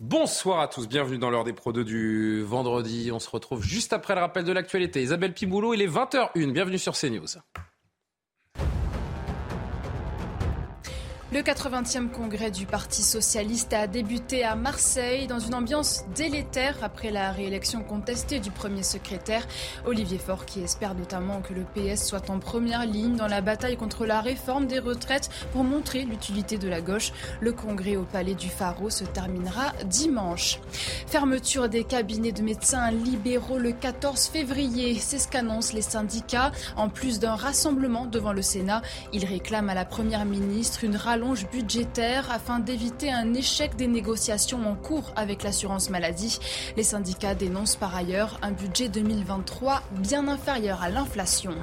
Bonsoir à tous, bienvenue dans l'heure des Pro 2 du vendredi. On se retrouve juste après le rappel de l'actualité. Isabelle Piboulot, il est 20h01, bienvenue sur CNews. Le 80e congrès du Parti socialiste a débuté à Marseille dans une ambiance délétère après la réélection contestée du premier secrétaire Olivier Faure qui espère notamment que le PS soit en première ligne dans la bataille contre la réforme des retraites pour montrer l'utilité de la gauche. Le congrès au palais du Pharo se terminera dimanche. Fermeture des cabinets de médecins libéraux le 14 février, c'est ce qu'annoncent les syndicats. En plus d'un rassemblement devant le Sénat, ils réclament à la première ministre une rallonge budgétaire afin d'éviter un échec des négociations en cours avec l'assurance maladie. Les syndicats dénoncent par ailleurs un budget 2023 bien inférieur à l'inflation.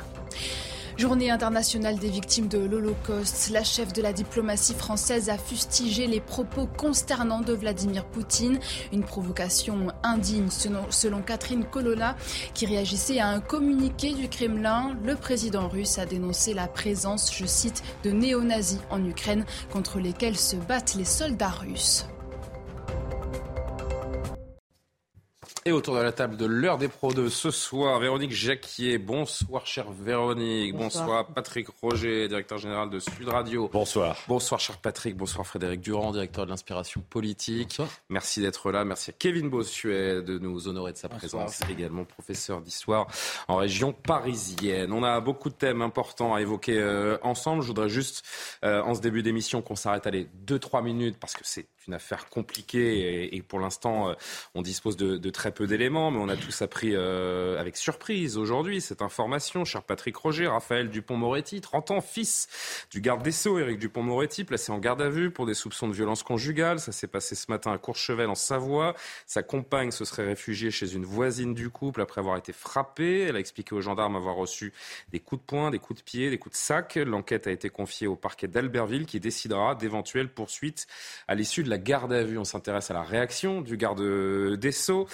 Journée internationale des victimes de l'Holocauste. La chef de la diplomatie française a fustigé les propos consternants de Vladimir Poutine. Une provocation indigne selon, Catherine Colonna qui réagissait à un communiqué du Kremlin. Le président russe a dénoncé la présence, je cite, de néo-nazis en Ukraine contre lesquels se battent les soldats russes. Et autour de la table de l'heure des pros de ce soir, Véronique Jacquier. Bonsoir, chère Véronique. Bonsoir. Patrick Roger, directeur général de Sud Radio. Bonsoir. Bonsoir, cher Patrick. Bonsoir, Frédéric Durand, directeur de l'inspiration politique. Merci d'être là. Merci à Kevin Bossuet de nous honorer de sa présence. Également professeur d'histoire en région parisienne. On a beaucoup de thèmes importants à évoquer euh, ensemble. Je voudrais juste, euh, en ce début d'émission, qu'on s'arrête à les 2-3 minutes parce que c'est une affaire compliquée et, pour l'instant, euh, on dispose de, très peu d'éléments, mais on a tous appris euh, avec surprise aujourd'hui cette information. Cher Patrick Roger, Raphaël Dupont-Moretti, 30 ans, fils du garde des Sceaux, Éric Dupont-Moretti, placé en garde à vue pour des soupçons de violence conjugale. Ça s'est passé ce matin à Courchevel, en Savoie. Sa compagne se serait réfugiée chez une voisine du couple après avoir été frappée. Elle a expliqué aux gendarmes avoir reçu des coups de poing, des coups de pied, des coups de sac. L'enquête a été confiée au parquet d'Albertville qui décidera d'éventuelles poursuites à l'issue de la garde à vue. On s'intéresse à la réaction du garde des Sceaux,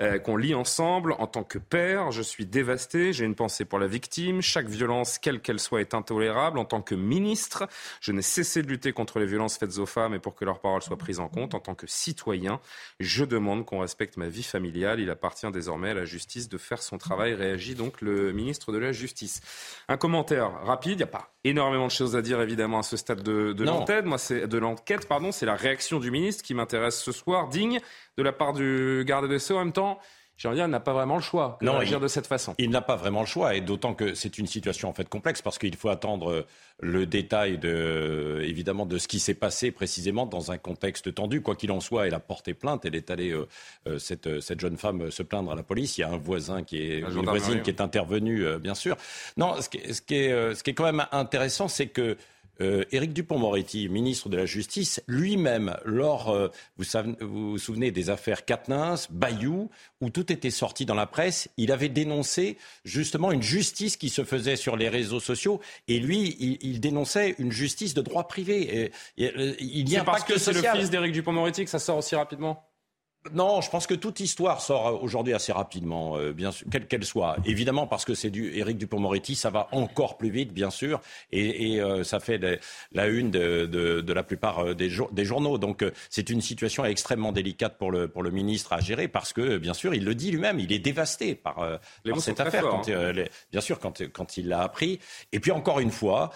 euh, qu'on lit ensemble. En tant que père, je suis dévasté, j'ai une pensée pour la victime. Chaque violence, quelle qu'elle soit, est intolérable. En tant que ministre, je n'ai cessé de lutter contre les violences faites aux femmes et pour que leurs paroles soient prises en compte. En tant que citoyen, je demande qu'on respecte ma vie familiale. Il appartient désormais à la justice de faire son travail, réagit donc le ministre de la Justice. Un commentaire rapide, il n'y a pas énormément de choses à dire évidemment à ce stade de, de l'enquête. Moi, c'est de l'enquête, pardon, c'est la réaction du ministre qui m'intéresse ce soir, digne de la part du garde des Sceaux en même temps j'ai envie de dire, il n'a pas vraiment le choix de réagir de cette façon. Il n'a pas vraiment le choix, et d'autant que c'est une situation en fait complexe, parce qu'il faut attendre le détail de, évidemment de ce qui s'est passé précisément dans un contexte tendu. Quoi qu'il en soit, elle a porté plainte, elle est allée, euh, euh, cette, cette, jeune femme, se plaindre à la police. Il y a un voisin qui est, une voisine qui est intervenue, euh, bien sûr. Non, ce qui, ce qui, est, ce qui est quand même intéressant, c'est que euh, Éric Dupont-Moretti, ministre de la Justice, lui-même, lors, euh, vous, vous, souvenez des affaires Katnins, Bayou, où tout était sorti dans la presse, il avait dénoncé justement une justice qui se faisait sur les réseaux sociaux, et lui, il, dénonçait une justice de droit privé. Et, il y a parce que c'est le fils d'Éric Dupont-Moretti que ça sort aussi rapidement? Non, je pense que toute histoire sort aujourd'hui assez rapidement, euh, bien sûr, quelle qu'elle soit. Évidemment, parce que c'est du Éric Dupond-Moretti, ça va encore plus vite, bien sûr, et, et euh, ça fait la une de, de, de, la plupart euh, des, des journaux. Donc, c'est une situation extrêmement délicate pour le, pour le ministre à gérer, parce que, bien sûr, il le dit lui-même, il est dévasté par, par cette affaire, quand, hein. bien sûr, quand, quand il l'a appris. Et puis, encore une fois,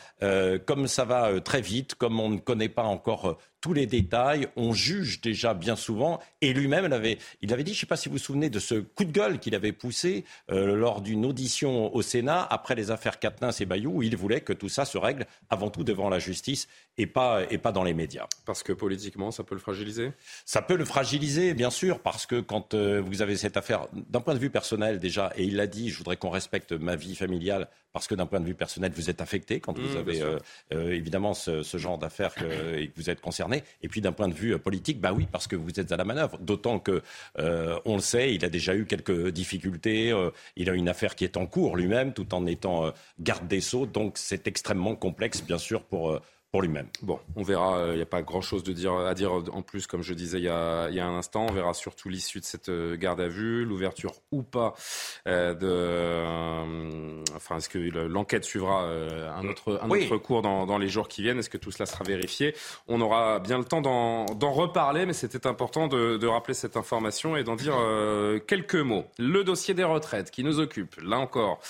comme ça va très vite, comme on ne connaît pas encore tous les détails, on juge déjà bien souvent. Et lui-même, il avait, il avait dit, je ne sais pas si vous vous souvenez de ce coup de gueule qu'il avait poussé euh, lors d'une audition au Sénat après les affaires Katnins et Bayou, où il voulait que tout ça se règle avant tout devant la justice et pas, et pas dans les médias. Parce que politiquement, ça peut le fragiliser? Ça peut le fragiliser, bien sûr, parce que quand euh, vous avez cette affaire, d'un point de vue personnel déjà, et il l'a dit, je voudrais qu'on respecte ma vie familiale, parce que d'un point de vue personnel, vous êtes affecté quand vous mmh, avez euh, euh, évidemment ce, ce genre d'affaires et que vous êtes concerné. Et puis d'un point de vue politique, bah oui, parce que vous êtes à la manœuvre. D'autant que, on le sait, il a déjà eu quelques difficultés, il a une affaire qui est en cours lui-même, tout en étant garde des Sceaux, donc c'est extrêmement complexe, bien sûr, pour lui-même. Bon, on verra. Il euh, n'y a pas grand-chose de dire, à dire en plus, comme je disais il y a, y a un instant. On verra surtout l'issue de cette euh, garde à vue, l'ouverture ou pas euh, de. enfin, est-ce que l'enquête suivra un autre, un autre cours dans, dans, les jours qui viennent? Est-ce que tout cela sera vérifié? On aura bien le temps d'en reparler, mais c'était important de, de, rappeler cette information et d'en dire quelques mots. Le dossier des retraites qui nous occupe, là encore,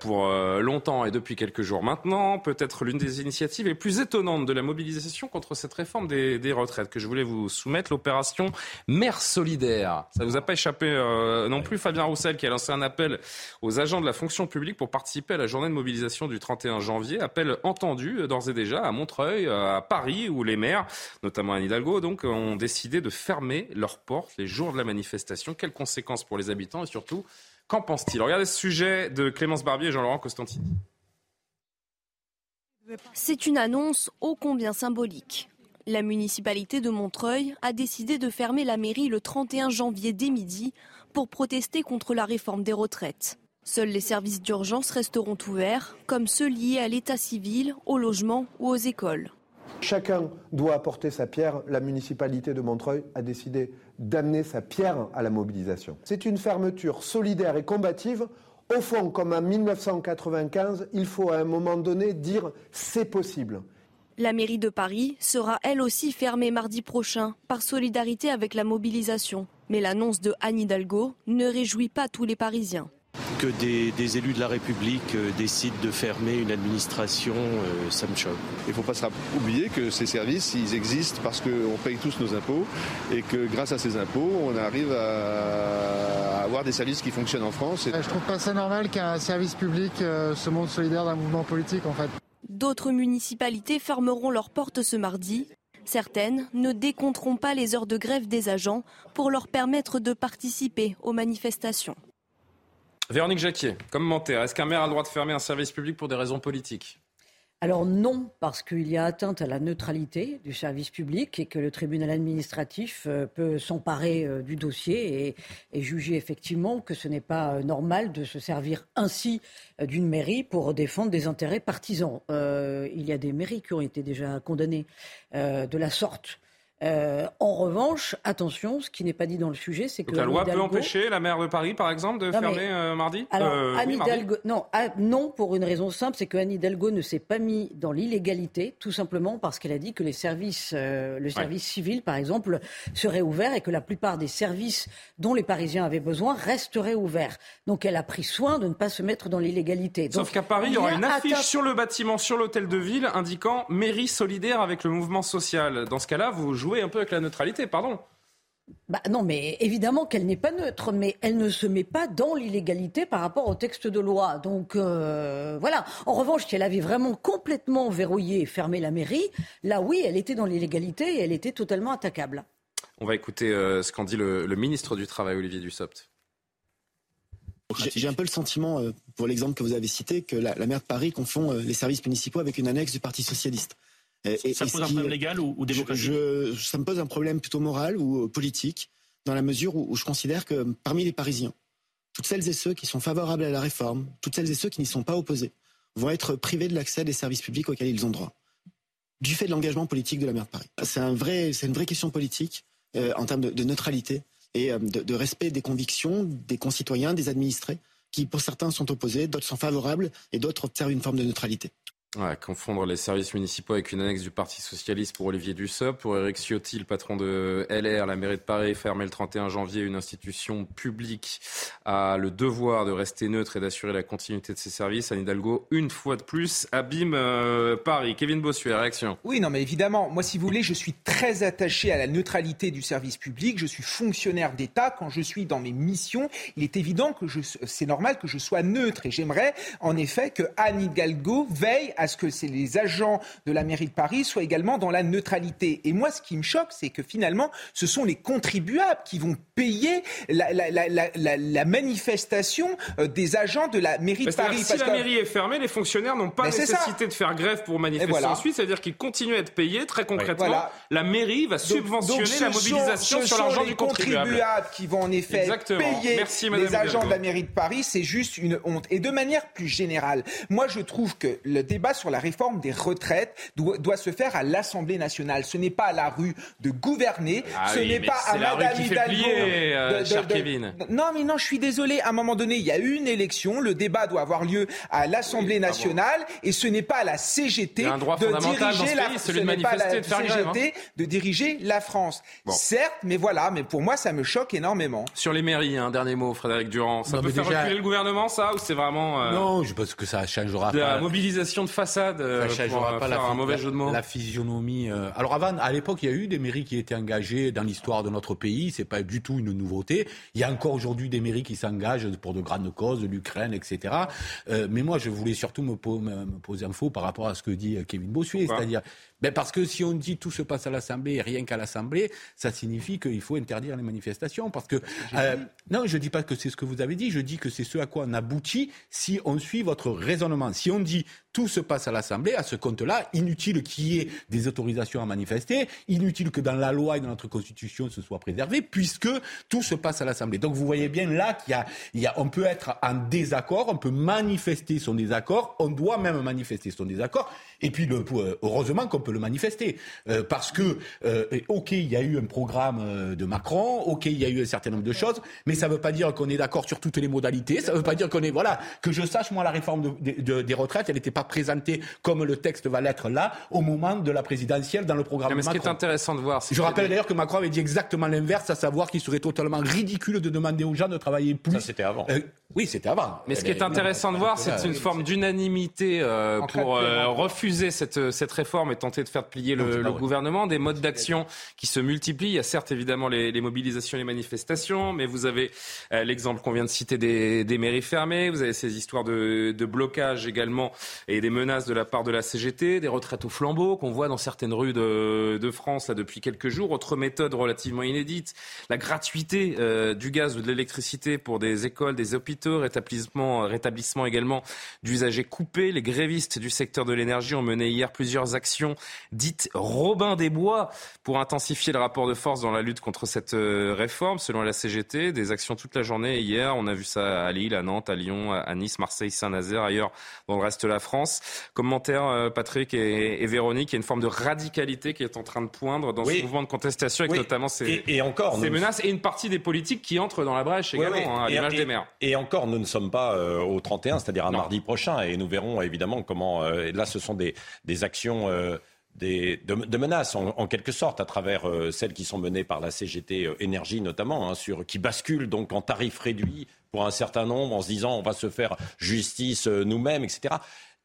pour longtemps et depuis quelques jours maintenant, peut-être l'une des initiatives les plus étonnantes de la mobilisation contre cette réforme des, retraites que je voulais vous soumettre, l'opération Mère solidaire. Ça ne vous a pas échappé euh, non plus, Fabien Roussel, qui a lancé un appel aux agents de la fonction publique pour participer à la journée de mobilisation du 31 janvier. Appel entendu euh, d'ores et déjà à Montreuil, à Paris, où les maires, notamment à Hidalgo, ont décidé de fermer leurs portes les jours de la manifestation. Quelles conséquences pour les habitants et surtout, qu'en pense-t-il Regardez ce sujet de Clémence Barbier et Jean-Laurent Costantini. C'est une annonce ô combien symbolique. La municipalité de Montreuil a décidé de fermer la mairie le 31 janvier dès midi pour protester contre la réforme des retraites. Seuls les services d'urgence resteront ouverts, comme ceux liés à l'état civil, au logement ou aux écoles. Chacun doit apporter sa pierre. La municipalité de Montreuil a décidé d'amener sa pierre à la mobilisation. C'est une fermeture solidaire et combative au fond, comme en 1995, il faut à un moment donné dire c'est possible. La mairie de Paris sera elle aussi fermée mardi prochain par solidarité avec la mobilisation. Mais l'annonce de Anne Hidalgo ne réjouit pas tous les Parisiens que des, élus de la République euh, décident de fermer une administration, euh, ça me choque. Il ne faut pas oublier que ces services, ils existent parce qu'on paye tous nos impôts et que grâce à ces impôts, on arrive à avoir des services qui fonctionnent en France. Je trouve pas ça normal qu'un service public euh, se montre solidaire d'un mouvement politique en fait. D'autres municipalités fermeront leurs portes ce mardi. Certaines ne décompteront pas les heures de grève des agents pour leur permettre de participer aux manifestations. Véronique Jacquier, commentaire. Est-ce qu'un maire a le droit de fermer un service public pour des raisons politiques? Alors non, parce qu'il y a atteinte à la neutralité du service public et que le tribunal administratif euh, peut s'emparer euh, du dossier et, juger effectivement que ce n'est pas euh, normal de se servir ainsi d'une mairie pour défendre des intérêts partisans. il y a des mairies qui ont été déjà condamnées de la sorte euh, en revanche, attention, ce qui n'est pas dit dans le sujet, c'est que. la loi peut empêcher la maire de Paris, par exemple, de fermer euh, mardi? Alors, euh, Anne Hidalgo, non, ah, non, pour une raison simple, c'est que Anne Hidalgo ne s'est pas mis dans l'illégalité, tout simplement parce qu'elle a dit que les services, le service civil, par exemple, serait ouvert et que la plupart des services dont les Parisiens avaient besoin resteraient ouverts. Donc, elle a pris soin de ne pas se mettre dans l'illégalité. Sauf qu'à Paris, il y aura une affiche sur le bâtiment, sur l'hôtel de ville, indiquant mairie solidaire avec le mouvement social. Dans ce cas-là, vous jouez un peu avec la neutralité, pardon. Bah non, mais évidemment qu'elle n'est pas neutre, mais elle ne se met pas dans l'illégalité par rapport au texte de loi. Donc euh, voilà. En revanche, si elle avait vraiment complètement verrouillé et fermé la mairie, là oui, elle était dans l'illégalité et elle était totalement attaquable. On va écouter euh, ce qu'en dit le, ministre du Travail, Olivier Dussopt. J'ai un peu le sentiment, euh, pour l'exemple que vous avez cité, que la, la maire de Paris confond les services municipaux avec une annexe du Parti socialiste. Et, ça pose un problème légal ou, démocratique Ça me pose un problème plutôt moral ou politique, dans la mesure où, je considère que parmi les Parisiens, toutes celles et ceux qui sont favorables à la réforme, toutes celles et ceux qui n'y sont pas opposés, vont être privés de l'accès des services publics auxquels ils ont droit, du fait de l'engagement politique de la maire de Paris. C'est un vrai, c'est une vraie question politique euh, en termes de, neutralité et euh, de, de, respect des convictions des concitoyens, des administrés, qui pour certains sont opposés, d'autres sont favorables et d'autres observent une forme de neutralité. Ouais, confondre les services municipaux avec une annexe du Parti Socialiste pour Olivier Dussopt, pour Eric Ciotti, le patron de LR, la mairie de Paris, fermer le 31 janvier une institution publique a le devoir de rester neutre et d'assurer la continuité de ses services. Anne Hidalgo, une fois de plus, abîme euh, Paris. Kevin Bossuet, réaction. Oui, non, mais évidemment, moi, si vous voulez, je suis très attaché à la neutralité du service public. Je suis fonctionnaire d'État. Quand je suis dans mes missions, il est évident que c'est normal que je sois neutre. Et j'aimerais, en effet, que Anne Hidalgo veille à ce que les agents de la mairie de Paris soient également dans la neutralité. Et moi, ce qui me choque, c'est que finalement, ce sont les contribuables qui vont payer la, manifestation euh, des agents de la mairie de Paris. Si la mairie est fermée, les fonctionnaires n'ont pas nécessité de faire grève pour manifester ensuite. C'est-à-dire qu'ils continuent à être payés. Très concrètement, la mairie va subventionner la mobilisation sur l'argent du contribuable. contribuables qui vont en effet payer les agents de la mairie de Paris. C'est juste une honte. Et de manière plus générale, moi je trouve que le débat sur la réforme des retraites doit, se faire à l'Assemblée nationale. Ce n'est pas à la rue de gouverner. Ah ce n'est pas à Madame Hidalgo. Euh, Kevin. Non, mais non, je suis désolé. À un moment donné, il y a eu une élection. Le débat doit avoir lieu à l'Assemblée nationale. Et ce n'est pas à la CGT de diriger la celui de manifester, de faire grève, hein. de diriger la France. Certes, mais voilà. Mais pour moi, ça me choque énormément. Sur les mairies, un dernier mot, Frédéric Durand. Ça peut faire reculer le gouvernement, ça, ou c'est vraiment euh, Non, je pense que ça changera de pas. La mobilisation de façade. ça euh, pas la, un mauvais jeu de mots. La physionomie. alors avant, à l'époque, il y a eu des mairies qui étaient engagées dans l'histoire de notre pays. C'est pas du tout une nouveauté. Il y a encore aujourd'hui des mairies qui s'engagent pour de grandes causes, l'Ukraine, etc. Euh, mais moi, je voulais surtout me, poser un faux par rapport à ce que dit Kevin Bossuet, c'est-à-dire ben parce que si on dit tout se passe à l'Assemblée et rien qu'à l'Assemblée, ça signifie qu'il faut interdire les manifestations. Parce que euh, non, je dis pas que c'est ce que vous avez dit. Je dis que c'est ce à quoi on aboutit si on suit votre raisonnement. Si on dit tout se passe à l'Assemblée, à ce compte-là, inutile qu'il y ait des autorisations à manifester, inutile que dans la loi et dans notre Constitution ce soit préservé, puisque tout se passe à l'Assemblée. Donc vous voyez bien là qu'il y a, il y a, on peut être en désaccord, on peut manifester son désaccord, on doit même manifester son désaccord. Et puis, le, euh, heureusement qu'on peut le manifester. Euh, parce que, euh, OK, il y a eu un programme de Macron, OK, il y a eu un certain nombre de choses, mais ça ne veut pas dire qu'on est d'accord sur toutes les modalités, ça ne veut pas dire qu'on est... Voilà, que je sache, moi, la réforme des retraites, elle n'était pas présentée comme le texte va l'être là, au moment de la présidentielle, dans le programme mais de Macron. Ce qui est intéressant de voir... Je rappelle d'ailleurs que Macron avait dit exactement l'inverse, à savoir qu'il serait totalement ridicule de demander aux gens de travailler plus. Ça, c'était avant. oui, c'était avant. Mais ce qui est intéressant de voir, c'est une forme d'unanimité pour refuser cette, cette réforme et tenter de faire plier le, gouvernement, des modes d'action qui se multiplient. Il y a certes évidemment les, les mobilisations, les manifestations, mais vous avez euh, l'exemple qu'on vient de citer des, des, mairies fermées, vous avez ces histoires de, de, blocage également et des menaces de la part de la CGT, des retraites au flambeau qu'on voit dans certaines rues de, de France là, depuis quelques jours. Autre méthode relativement inédite, la gratuité euh, du gaz ou de l'électricité pour des écoles, des hôpitaux, rétablissement, rétablissement également d'usagers coupés. Les grévistes du secteur de l'énergie ont mené hier plusieurs actions dites Robin des Bois pour intensifier le rapport de force dans la lutte contre cette euh, réforme. Selon la CGT, des actions toute la journée. Hier, on a vu ça à Lille, à Nantes, à Lyon, à Nice, Marseille, Saint-Nazaire, ailleurs dans le reste de la France. Commentaire, euh, Patrick et, Véronique, il y a une forme de radicalité qui est en train de poindre dans ce mouvement de contestation avec notamment ces, et, encore, ces menaces et une partie des politiques qui entrent dans la brèche également, hein, à l'image des maires. Et encore, nous ne sommes pas euh, au 31, c'est-à-dire à mardi prochain, et nous verrons évidemment comment. là, ce sont des, des actions euh, des, de, menaces, en, quelque sorte, à travers euh, celles qui sont menées par la CGT euh, Énergie notamment, hein, sur, qui basculent donc en tarif réduit pour un certain nombre, en se disant on va se faire justice nous-mêmes, etc.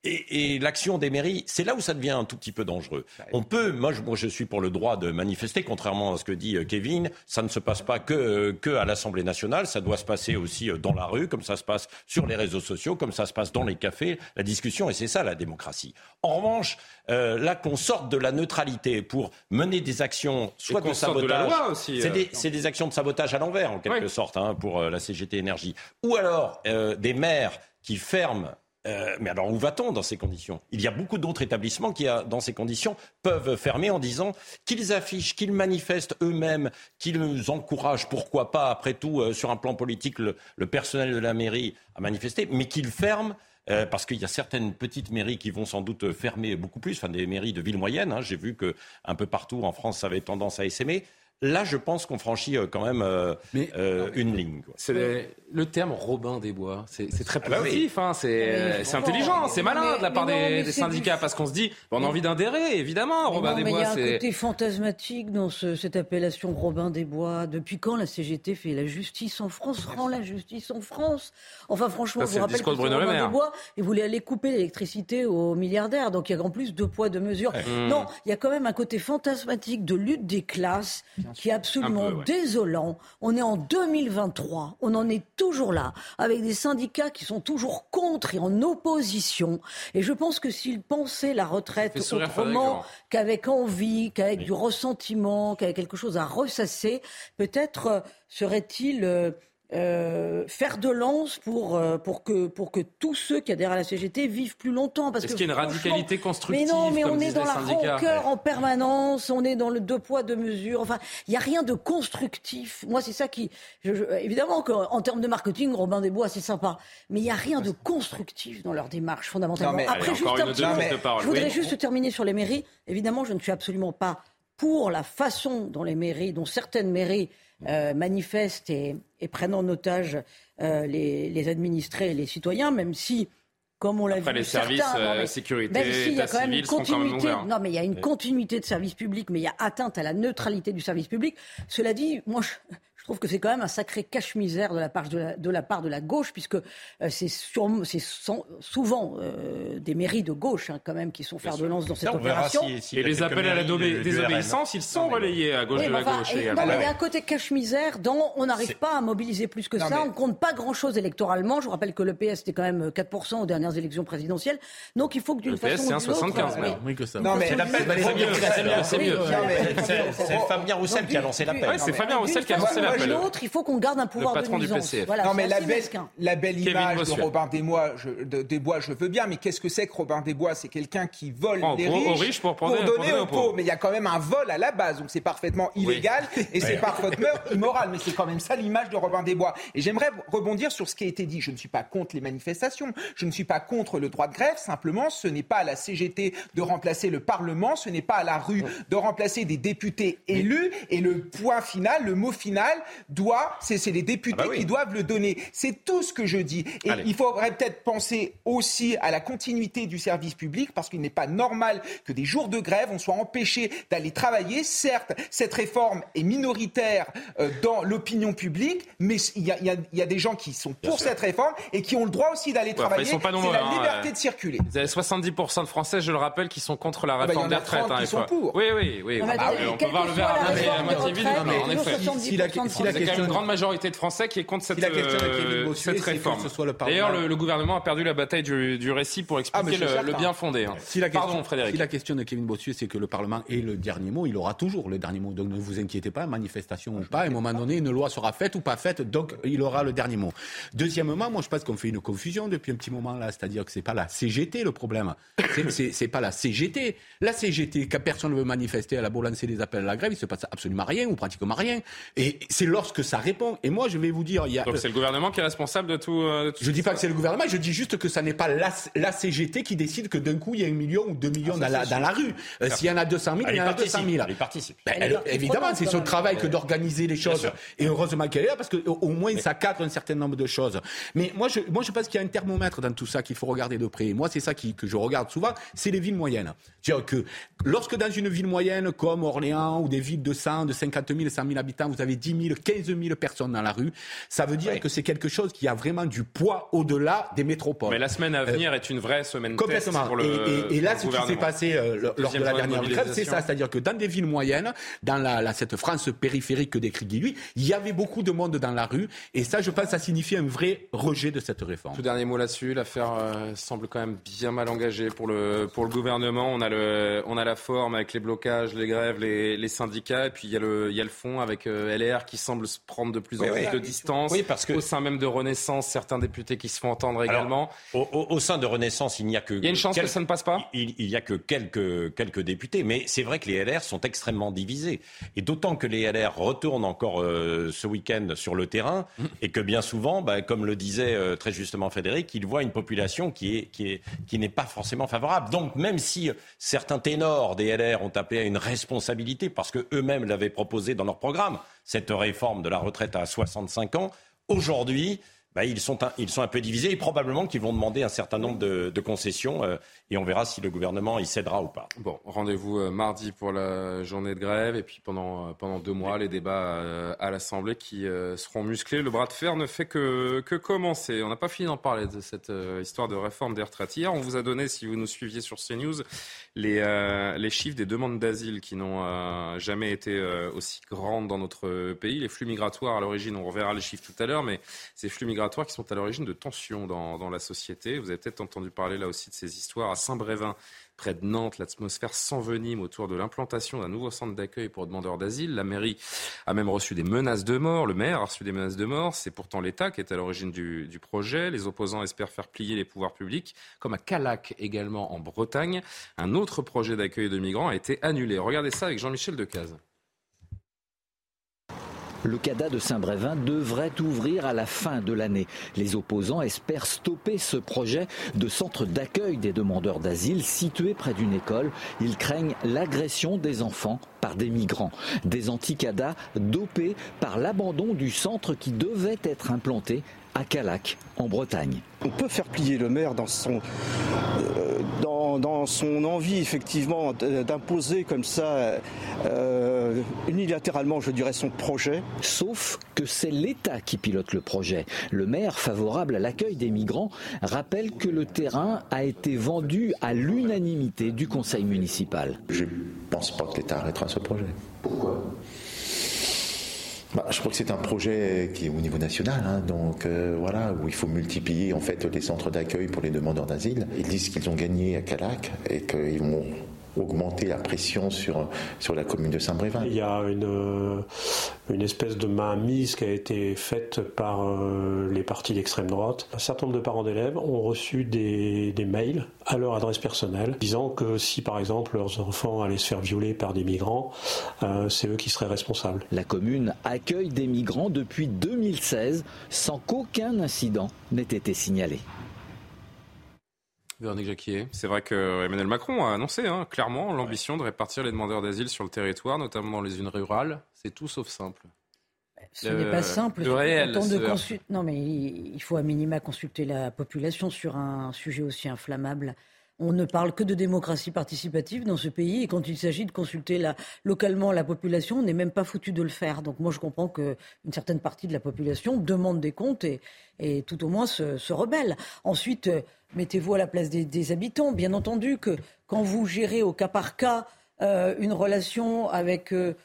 Et, l'action des mairies, c'est là où ça devient un tout petit peu dangereux. On peut, moi je, moi je, suis pour le droit de manifester, contrairement à ce que dit euh, Kevin, ça ne se passe pas que, euh, que à l'Assemblée nationale, ça doit se passer aussi euh, dans la rue, comme ça se passe sur les réseaux sociaux, comme ça se passe dans les cafés, la discussion, et c'est ça la démocratie. En revanche, là qu'on sorte de la neutralité pour mener des actions, soit de sabotage, c'est des, des, actions de sabotage à l'envers en quelque sorte, hein, pour la CGT Énergie, ou alors des maires qui ferment euh, mais alors où va-t-on dans ces conditions? Il y a beaucoup d'autres établissements qui, dans ces conditions, peuvent fermer en disant qu'ils affichent, qu'ils manifestent eux-mêmes, qu'ils encouragent, pourquoi pas, après tout, euh, sur un plan politique, le, personnel de la mairie à manifester, mais qu'ils ferment euh, parce qu'il y a certaines petites mairies qui vont sans doute fermer beaucoup plus, enfin des mairies de villes moyennes. Hein. J'ai vu qu'un peu partout en France, ça avait tendance à essaimer. Là, je pense qu'on franchit euh, quand même euh, euh, une ligne. C'est le terme Robin des Bois. C'est très ah bah positif, hein, c'est intelligent, c'est malin de la part des, syndicats parce qu'on se dit, on a envie d'indérer, évidemment. Robin des Bois, Il y a un côté fantasmatique dans cette appellation Robin des Bois. Depuis quand la CGT fait la justice en France, rend la justice en France? Enfin, franchement, je vous rappelle que Robin des Bois, il voulait aller couper l'électricité aux milliardaires. Donc il y a en plus deux poids, deux mesures. Non, il y a quand même un côté fantasmatique de lutte des classes qui est absolument désolant. On est en 2023, on en est toujours là, avec des syndicats qui sont toujours contre et en opposition. Et je pense que s'ils pensaient la retraite autrement qu'avec envie, qu'avec du ressentiment, qu'avec quelque chose à ressasser, peut-être euh, serait-il... Euh, faire de lance pour, euh, pour, que, pour que tous ceux qui adhèrent à la CGT vivent plus longtemps. Est-ce qu'il y a une radicalité constructive Mais non, mais on est dans la rancœur en permanence, on est dans le deux poids, deux mesures. Enfin, il n'y a rien de constructif. Moi, c'est ça qui. Je, je, évidemment qu'en termes de marketing, Robin Desbois, c'est sympa. Mais il n'y a rien de constructif dans leur démarche, fondamentalement. Après, juste un petit je voudrais juste terminer sur les mairies. Évidemment, je ne suis absolument pas pour la façon dont les mairies, dont certaines mairies euh, manifestent et, prennent en otage euh, les, administrés et les citoyens, même si, comme on l'a vu, les services euh, sécurité, même il y a quand même une continuité. non, mais il y a une continuité de service public, mais il y a atteinte à la neutralité du service public. Cela dit, moi, je trouve que c'est quand même un sacré cache-misère de la part de la, de la, part de la gauche, puisque euh, c'est souvent euh, des mairies de gauche hein, quand même qui sont fer de lance dans cette opération. et les appels à la désobéissance, ils sont relayés à gauche de la gauche. il y a un côté cache-misère dont on n'arrive pas à mobiliser plus que ça. On ne compte pas grand-chose électoralement. Je vous rappelle que le PS était quand même 4% aux dernières élections présidentielles. Donc il faut que d'une façon ou d'une autre... Oui, que ça. Non, mais c'est mieux. C'est Fabien Roussel qui a lancé l'appel. C'est Fabien Roussel qui a lancé l'appel l'autre, il faut qu'on garde un pouvoir de nuisance. Voilà, non, mais la belle, la belle image de Robin Desbois, je, de, Desbois, je veux bien, mais qu'est-ce que c'est que Robin Desbois C'est quelqu'un qui vole les riches, pour, donner aux pauvres. Mais il y a quand même un vol à la base, donc c'est parfaitement illégal et c'est parfaitement immoral. Mais c'est quand même ça l'image de Robin Desbois. Et j'aimerais rebondir sur ce qui a été dit. Je ne suis pas contre les manifestations, je ne suis pas contre le droit de grève. Simplement, ce n'est pas à la CGT de remplacer le Parlement, ce n'est pas à la rue de remplacer des députés élus. Et le point final, le mot final, doit, c'est les députés ah bah qui doivent le donner. C'est tout ce que je dis. Et il faudrait peut-être penser aussi à la continuité du service public, parce qu'il n'est pas normal que des jours de grève, on soit empêché d'aller travailler. Certes, cette réforme est minoritaire euh, dans l'opinion publique, mais il y, y, a des gens qui sont pour cette réforme et qui ont le droit aussi d'aller travailler. C'est la hein, liberté de circuler. Vous avez 70% de Français, je le rappelle, qui sont contre la ah bah, réforme des retraites. Hein, sont pour. Oui, oui, oui. Ah on peut voir le verre à moitié vide. En effet. Si la, il y a une grande majorité de Français qui est contre cette, euh, cette réforme. D'ailleurs, le, gouvernement a perdu la bataille du, récit pour expliquer ah, le, bien fondé. Hein. Si la question, Pardon, Frédéric. Si la question de Kevin Bossuet, c'est que le Parlement ait le dernier mot, il aura toujours le dernier mot. Donc ne vous inquiétez pas, manifestation ou pas, à un moment donné, une loi sera faite ou pas faite, donc il aura le dernier mot. Deuxièmement, moi je pense qu'on fait une confusion depuis un petit moment là, c'est-à-dire que c'est pas la CGT le problème. C'est pas la CGT. La CGT, quand personne ne veut manifester, elle a beau lancer des appels à la grève, il se passe absolument rien ou pratiquement rien. Et c'est lorsque ça répond. Et moi, je vais vous dire, il y a. Donc c'est le gouvernement qui est responsable de tout. Euh, je dis pas que c'est le gouvernement, je dis juste que ça n'est pas la, CGT qui décide que d'un coup il y a un million ou deux millions ah, dans, la, dans, la, rue. Euh, s'il y en a 200 000, il y en a 200 000. Elle participe. Ben, évidemment, c'est son travail que d'organiser les choses. Et heureusement qu'elle est là parce qu'au moins ça cadre un certain nombre de choses. Mais moi, je, moi, je pense qu'il y a un thermomètre dans tout ça qu'il faut regarder de près. moi, c'est ça qui, que je regarde souvent, c'est les villes moyennes. C'est-à-dire que lorsque dans une ville moyenne comme Orléans ou des villes de 100, de 50 000, 100 000 habitants, vous avez 10 000, 15 000 personnes dans la rue, ça veut dire que c'est quelque chose qui a vraiment du poids au-delà des métropoles. Mais la semaine à venir est une vraie semaine complètement. Test pour le, et, et, là, ce qui s'est passé euh, lors de la dernière grève, c'est ça, c'est-à-dire que dans des villes moyennes, dans la, cette France périphérique que décrit Guy, lui, il y avait beaucoup de monde dans la rue, et ça, je pense, ça signifie un vrai rejet de cette réforme. Tout dernier mot là-dessus, l'affaire euh, semble quand même bien mal engagée pour le pour le gouvernement. On a le on a la forme avec les blocages, les grèves, les, les syndicats, et puis il y a le il y a le fond avec euh, LR qui semble se prendre de plus en plus de distance. Oui, parce que au sein même de Renaissance, certains députés qui se font entendre également. Au, sein de Renaissance, il n'y a que. Il y a une chance que ça ne passe pas. Il, a que quelques quelques députés, mais c'est vrai que les LR sont extrêmement divisés, et d'autant que les LR retournent encore euh, ce week-end sur le terrain, mmh. et que bien souvent, bah, comme le disait euh, très justement Frédéric, ils voient une population qui est qui est qui n'est pas forcément favorable. Donc même si certains ténors des LR ont appelé à une responsabilité parce que eux-mêmes l'avaient proposé dans leur programme, cette réforme de la retraite à 65 ans. Aujourd'hui, bah, ils, sont un, ils sont un peu divisés et probablement qu'ils vont demander un certain nombre de, concessions euh, et on verra si le gouvernement y cédera ou pas. Bon, rendez-vous euh, mardi pour la journée de grève et puis pendant, euh, pendant deux mois, les débats à l'Assemblée qui seront musclés. Le bras de fer ne fait que, que commencer. On n'a pas fini d'en parler de cette histoire de réforme des retraites. Hier, on vous a donné, si vous nous suiviez sur CNews, les, euh, les chiffres des demandes d'asile qui n'ont euh, jamais été euh, aussi grandes dans notre pays. Les flux migratoires, à l'origine, on reverra les chiffres tout à l'heure, mais ces flux migratoires qui sont à l'origine de tensions dans, dans la société. Vous avez peut-être entendu parler là aussi de ces histoires à Saint-Brévin près de Nantes, l'atmosphère s'envenime autour de l'implantation d'un nouveau centre d'accueil pour demandeurs d'asile. La mairie a même reçu des menaces de mort. Le maire a reçu des menaces de mort. C'est pourtant l'État qui est à l'origine du, projet. Les opposants espèrent faire plier les pouvoirs publics, comme à Calac également en Bretagne. Un autre projet d'accueil de migrants a été annulé. Regardez ça avec Jean-Michel Decaze. Le CADA de Saint-Brévin devrait ouvrir à la fin de l'année. Les opposants espèrent stopper ce projet de centre d'accueil des demandeurs d'asile situé près d'une école. Ils craignent l'agression des enfants par des migrants. Des anti-CADA dopés par l'abandon du centre qui devait être implanté à Calac, en Bretagne. On peut faire plier le maire dans son, euh, dans, dans, son envie, effectivement, d'imposer comme ça, euh, unilatéralement, je dirais, son projet. Sauf que c'est l'État qui pilote le projet. Le maire, favorable à l'accueil des migrants, rappelle que le terrain a été vendu à l'unanimité du conseil municipal. Je ne pense pas que l'État arrêtera ce projet. Pourquoi? Bah, je crois que c'est un projet qui est au niveau national, hein, donc euh, voilà, où il faut multiplier en fait les centres d'accueil pour les demandeurs d'asile. Ils disent qu'ils ont gagné à Calac et qu'ils vont augmenter la pression sur, sur la commune de Saint-Brévin. Il y a une, une espèce de mainmise qui a été faite par euh, les partis d'extrême droite. Un certain nombre de parents d'élèves ont reçu des, des, mails à leur adresse personnelle disant que si par exemple leurs enfants allaient se faire violer par des migrants, euh, c'est eux qui seraient responsables. La commune accueille des migrants depuis 2016 sans qu'aucun incident n'ait été signalé. Véronique Jacquier. C'est vrai que Emmanuel Macron a annoncé hein, clairement l'ambition de répartir les demandeurs d'asile sur le territoire, notamment dans les zones rurales. C'est tout sauf simple. Ce n'est pas simple. Le réel. De Non, mais il faut à minima consulter la population sur un sujet aussi inflammable. On ne parle que de démocratie participative dans ce pays et quand il s'agit de consulter localement la population, on n'est même pas foutu de le faire. Donc moi je comprends qu'une certaine partie de la population demande des comptes et, et tout au moins se, se rebelle. Ensuite, mettez-vous à la place des, des, habitants. Bien entendu que quand vous gérez au cas par cas euh, une relation avec euh,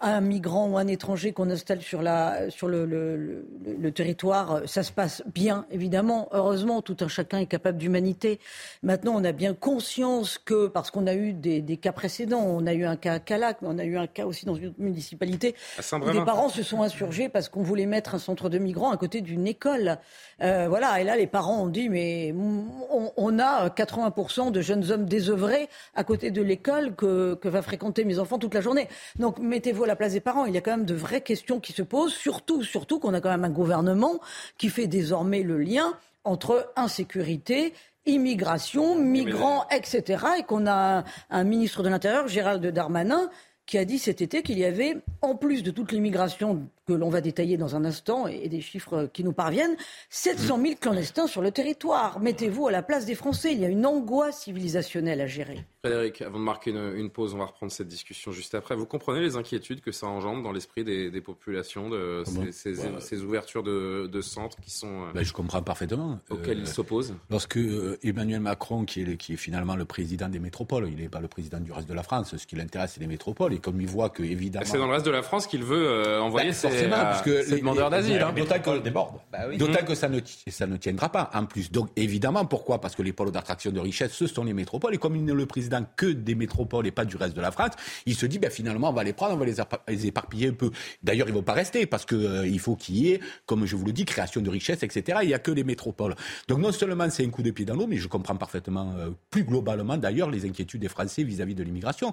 un migrant ou un étranger qu'on installe sur, la, sur le, le, le, territoire, ça se passe bien, évidemment. Heureusement, tout un chacun est capable d'humanité. Maintenant, on a bien conscience que, parce qu'on a eu des, des, cas précédents, on a eu un cas à Calac, mais on a eu un cas aussi dans une autre municipalité, où des parents se sont insurgés parce qu'on voulait mettre un centre de migrants à côté d'une école. Euh, voilà, et là, les parents ont dit, mais on, on a 80% de jeunes hommes désœuvrés à côté de l'école que, que va fréquenter mes enfants toute la journée. Donc, mettez mettez-vous à la place des parents. Il y a quand même de vraies questions qui se posent, surtout, surtout qu'on a quand même un gouvernement qui fait désormais le lien entre insécurité immigration, migrants, etc. Et qu'on a un, un ministre de l'Intérieur, Gérald Darmanin, qui a dit cet été qu'il y avait, en plus de toute l'immigration que l'on va détailler dans un instant et des chiffres qui nous parviennent, 700 000 clandestins sur le territoire. Mettez-vous à la place des Français. Il y a une angoisse civilisationnelle à gérer. Frédéric, avant de marquer une, une, pause, on va reprendre cette discussion juste après. Vous comprenez les inquiétudes que ça engendre dans l'esprit des, des, populations, de ces, ces, voilà. ces, ouvertures de, de, centres qui sont. Ben, je comprends parfaitement. Auxquelles euh, ils s'opposent. Lorsque euh, Emmanuel Macron, qui est, qui est finalement le président des métropoles, il n'est pas le président du reste de la France, ce qui l'intéresse, c'est les métropoles. Et comme il voit que, évidemment. C'est dans le reste de la France qu'il veut euh, envoyer ben, ses, forcément, parce que les demandeurs d'asile. Hein. D'autant que, bah oui. que ça, ne, ça ne tiendra pas, en plus. Donc, évidemment, pourquoi? Parce que les pôles d'attraction de richesse, ce sont les métropoles. Et comme il n'est le président que des métropoles, métropole et pas du reste de la France, il se dit ben, finalement on va les prendre, on va les, les éparpiller un peu. D'ailleurs, ils vont pas rester parce que euh, il faut qu'il y ait, comme je vous le dis, création de richesse, etc. Il n'y a que les métropoles. Donc non seulement c'est un coup de pied dans l'eau, mais je comprends parfaitement euh, plus globalement d'ailleurs les inquiétudes des Français vis-à-vis -vis de l'immigration.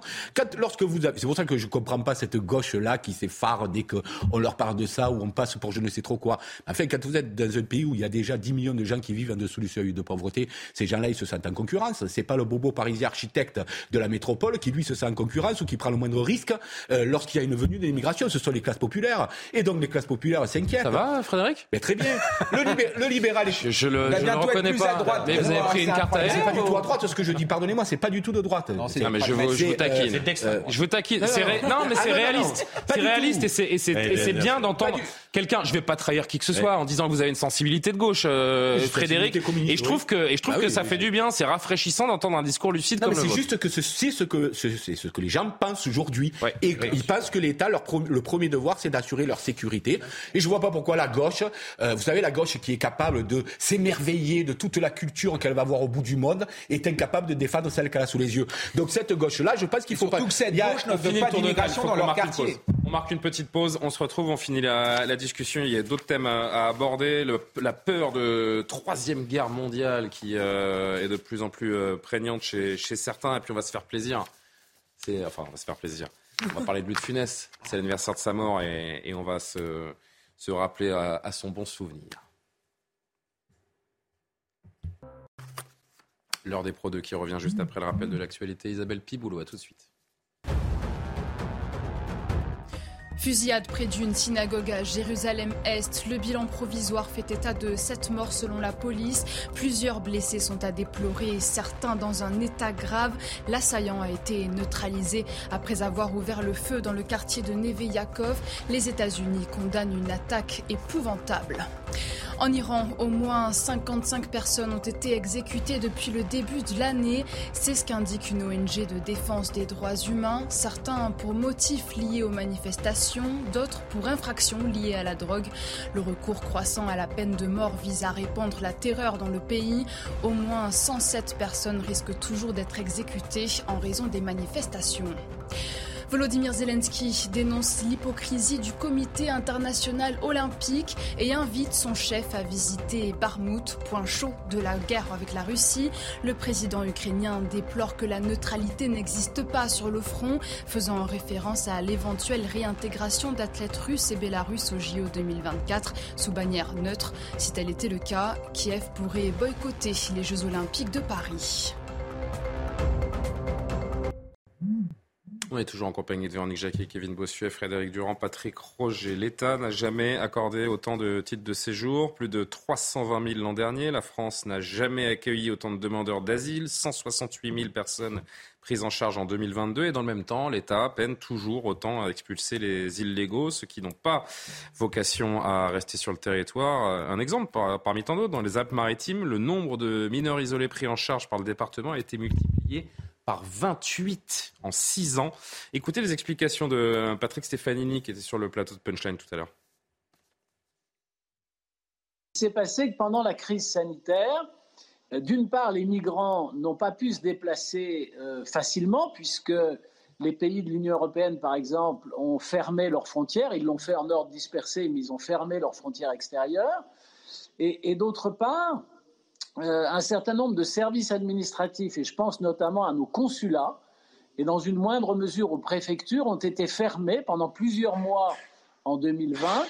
Lorsque vous c'est pour ça que je comprends pas cette gauche là qui s'effare dès qu'on leur parle de ça ou on passe pour je ne sais trop quoi. Enfin, quand vous êtes dans un pays où il y a déjà 10 millions de gens qui vivent en dessous du seuil de pauvreté, ces gens-là ils se sentent en concurrence. C'est pas le bobo parisien architecte de la métropole qui lui se sent en concurrence ou qui prend le moindre risque euh, lorsqu'il y a une venue de l'immigration. Ce sont les classes populaires. Et donc les classes populaires s'inquiètent. Ça va, Frédéric? Mais Très bien. Le, libé le libéral Je, je le, je le reconnais pas. Droite, mais vous avez pris une carte à C'est pas du tout à droite ce que je dis. Pardonnez-moi, c'est pas du tout de droite. Non, non mais je vous, je vous taquine. Euh, je vous taquine. Non, mais c'est réaliste. C'est réaliste et c'est bien d'entendre quelqu'un. Je vais pas trahir qui que ce soit en disant que vous avez une sensibilité de gauche, euh, Frédéric. Et je trouve que et je trouve que ça fait du bien. C'est rafraîchissant d'entendre un discours lucide comme le vôtre. juste que c'est ce que c'est ce que les gens pensent aujourd'hui et ils pensent que l'État leur le premier devoir c'est d'assurer leur sécurité. Et je vois pas pourquoi la gauche, euh, vous savez la gauche qui est capable de s'émerveiller de toute la culture qu'elle va voir au bout du monde est incapable de défendre celle qu'elle a sous les yeux. Donc cette gauche là, je pense qu'il faut pas que cette gauche ne veut pas d'immigration dans leur quartier. On marque une petite pause, on se retrouve, on finit la, discussion. Il y a d'autres thèmes à, aborder. la peur de troisième guerre mondiale qui euh, est de plus en plus euh, prégnante chez, certains. Et puis on va se faire plaisir. Enfin, on va se faire plaisir. On va parler de Louis de Funès. C'est l'anniversaire de sa mort et, on va se, se rappeler à, son bon souvenir. L'heure des Pro 2 qui revient juste après le rappel de l'actualité. Isabelle Piboulot, à tout de suite. Fusillade près d'une synagogue à Jérusalem-Est. Le bilan provisoire fait état de sept morts selon la police. Plusieurs blessés sont à déplorer, certains dans un état grave. L'assaillant a été neutralisé après avoir ouvert le feu dans le quartier de Neve Yakov. Les États-Unis condamnent une attaque épouvantable. En Iran, au moins 55 personnes ont été exécutées depuis le début de l'année. C'est ce qu'indique une ONG de défense des droits humains. Certains pour motifs liés aux manifestations, d'autres pour infractions liées à la drogue. Le recours croissant à la peine de mort vise à répandre la terreur dans le pays. Au moins 107 personnes risquent toujours d'être exécutées en raison des manifestations. Volodymyr Zelensky dénonce l'hypocrisie du comité international olympique et invite son chef à visiter Barmout, point chaud de la guerre avec la Russie. Le président ukrainien déplore que la neutralité n'existe pas sur le front, faisant référence à l'éventuelle réintégration d'athlètes russes et bélarusses au JO 2024 sous bannière neutre. Si tel était le cas, Kiev pourrait boycotter les Jeux olympiques de Paris. On est toujours en compagnie de Véronique Jacquet, Kevin Bossuet, Frédéric Durand, Patrick Roger. L'État n'a jamais accordé autant de titres de séjour, plus de 320 000 l'an dernier. La France n'a jamais accueilli autant de demandeurs d'asile, 168 000 personnes prises en charge en 2022. Et dans le même temps, l'État peine toujours autant à expulser les illégaux, ceux qui n'ont pas vocation à rester sur le territoire. Un exemple parmi tant d'autres, dans les Alpes-Maritimes, le nombre de mineurs isolés pris en charge par le département a été multiplié par 28 en 6 ans. Écoutez les explications de Patrick Stefanini qui était sur le plateau de Punchline tout à l'heure. Il s'est passé que pendant la crise sanitaire, d'une part, les migrants n'ont pas pu se déplacer euh, facilement puisque les pays de l'Union européenne, par exemple, ont fermé leurs frontières. Ils l'ont fait en ordre dispersé, mais ils ont fermé leurs frontières extérieures. et d'autre part, euh, un certain nombre de services administratifs, et je pense notamment à nos consulats, et dans une moindre mesure aux préfectures, ont été fermés pendant plusieurs mois en 2020